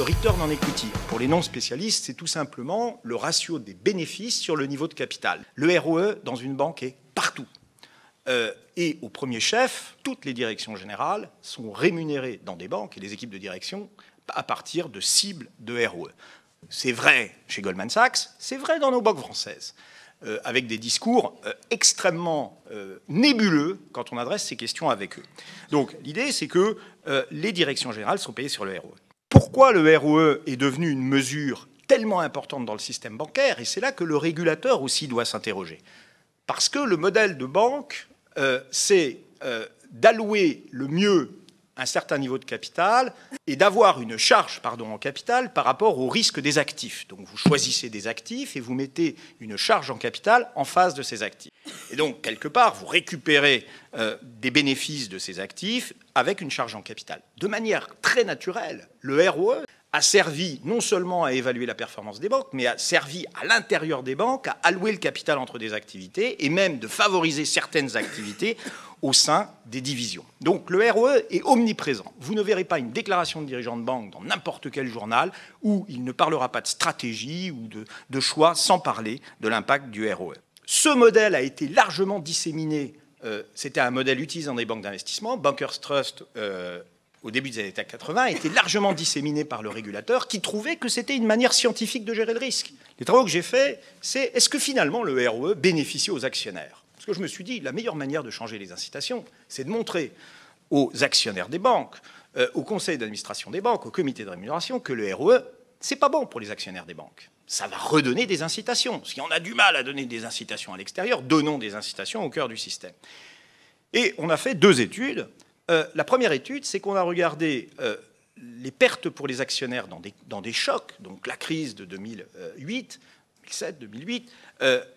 le return on equity. Pour les non-spécialistes, c'est tout simplement le ratio des bénéfices sur le niveau de capital. Le ROE dans une banque est partout. Euh, et au premier chef, toutes les directions générales sont rémunérées dans des banques et les équipes de direction à partir de cibles de ROE. C'est vrai chez Goldman Sachs, c'est vrai dans nos banques françaises, euh, avec des discours euh, extrêmement nébuleux quand on adresse ces questions avec eux. Donc l'idée, c'est que les directions générales sont payées sur le ROE. Pourquoi le ROE est devenu une mesure tellement importante dans le système bancaire Et c'est là que le régulateur aussi doit s'interroger. Parce que le modèle de banque euh, c'est euh, d'allouer le mieux un certain niveau de capital et d'avoir une charge pardon, en capital par rapport au risque des actifs. Donc vous choisissez des actifs et vous mettez une charge en capital en face de ces actifs. Et donc, quelque part, vous récupérez euh, des bénéfices de ces actifs avec une charge en capital. De manière très naturelle, le ROE a servi non seulement à évaluer la performance des banques, mais a servi à l'intérieur des banques à allouer le capital entre des activités et même de favoriser certaines activités au sein des divisions. Donc le ROE est omniprésent. Vous ne verrez pas une déclaration de dirigeant de banque dans n'importe quel journal où il ne parlera pas de stratégie ou de, choix sans parler de l'impact du ROE. Ce modèle a été largement disséminé. Euh, c'était un modèle utilisé dans des banques d'investissement. Bankers Trust euh, au début des années 80, a été largement disséminé par le régulateur qui trouvait que c'était une manière scientifique de gérer le risque. Les travaux que j'ai faits, c'est est-ce que finalement le ROE bénéficie aux actionnaires? Parce que je me suis dit, la meilleure manière de changer les incitations, c'est de montrer aux actionnaires des banques, euh, au conseil d'administration des banques, au comité de rémunération, que le ROE, c'est pas bon pour les actionnaires des banques. Ça va redonner des incitations. Si on a du mal à donner des incitations à l'extérieur, donnons des incitations au cœur du système. Et on a fait deux études. Euh, la première étude, c'est qu'on a regardé euh, les pertes pour les actionnaires dans des, chocs, donc la crise de 2008, 2007, 2008,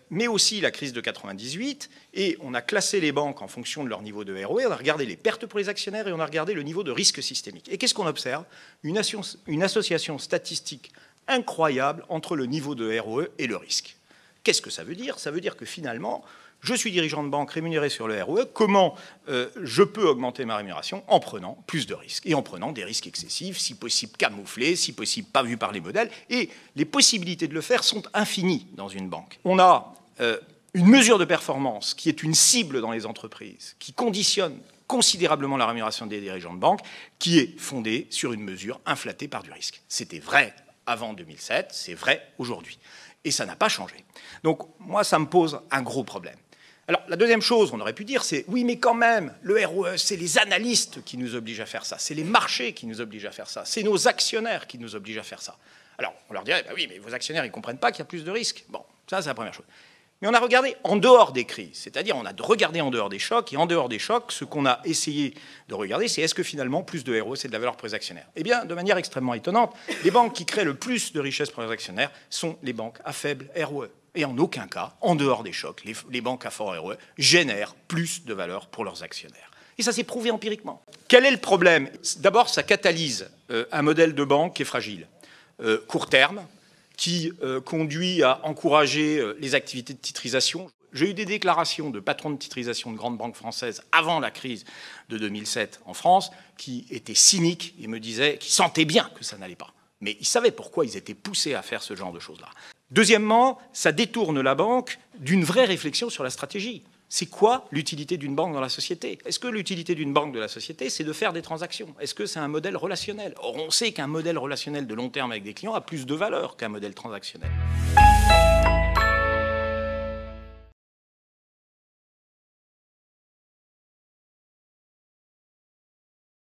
mais aussi la crise de 98, et on a classé les banques en fonction de leur niveau de ROE, on a regardé les pertes pour les actionnaires et on a regardé le niveau de risque systémique. Et qu'est-ce qu'on observe? Une, une association statistique incroyable entre le niveau de ROE et le risque. Qu'est-ce que ça veut dire? Ça veut dire que finalement, je suis dirigeant de banque rémunéré sur le ROE, comment euh, je peux augmenter ma rémunération en prenant plus de risques et en prenant des risques excessifs, si possible camouflés, si possible pas vus par les modèles. Et les possibilités de le faire sont infinies dans une banque. On a euh, une mesure de performance qui est une cible dans les entreprises, qui conditionne considérablement la rémunération des dirigeants de banque, qui est fondée sur une mesure inflatée par du risque. C'était vrai avant 2007, c'est vrai aujourd'hui. Et ça n'a pas changé. Donc moi, ça me pose un gros problème. Alors, la deuxième chose, on aurait pu dire, c'est oui, mais quand même, le ROE, c'est les analystes qui nous obligent à faire ça, c'est les marchés qui nous obligent à faire ça, c'est nos actionnaires qui nous obligent à faire ça. Alors, on leur dirait, bah oui, mais vos actionnaires, ils ne comprennent pas qu'il y a plus de risques. Bon, ça, c'est la première chose. Mais on a regardé en dehors des crises, c'est-à-dire on a regardé en dehors des chocs, et en dehors des chocs, ce qu'on a essayé de regarder, c'est est-ce que finalement plus de ROE, c'est de la valeur pour les actionnaires? Eh bien, de manière extrêmement étonnante, les banques qui créent le plus de richesse pour les actionnaires sont les banques à faible ROE. Et en aucun cas, en dehors des chocs, les, banques à fort ROE génèrent plus de valeur pour leurs actionnaires. Et ça s'est prouvé empiriquement. Quel est le problème? D'abord, ça catalyse euh, un modèle de banque qui est fragile. Euh, court terme, qui euh, conduit à encourager les activités de titrisation. J'ai eu des déclarations de patrons de titrisation de grandes banques françaises avant la crise de 2007 en France qui étaient cyniques et me disaient qu'ils sentaient bien que ça n'allait pas. Mais ils savaient pourquoi ils étaient poussés à faire ce genre de choses-là. Deuxièmement, ça détourne la banque d'une vraie réflexion sur la stratégie. C'est quoi l'utilité d'une banque dans la société? Est-ce que l'utilité d'une banque de la société, c'est de faire des transactions? Est-ce que c'est un modèle relationnel? Or, on sait qu'un modèle relationnel de long terme avec des clients a plus de valeur qu'un modèle transactionnel.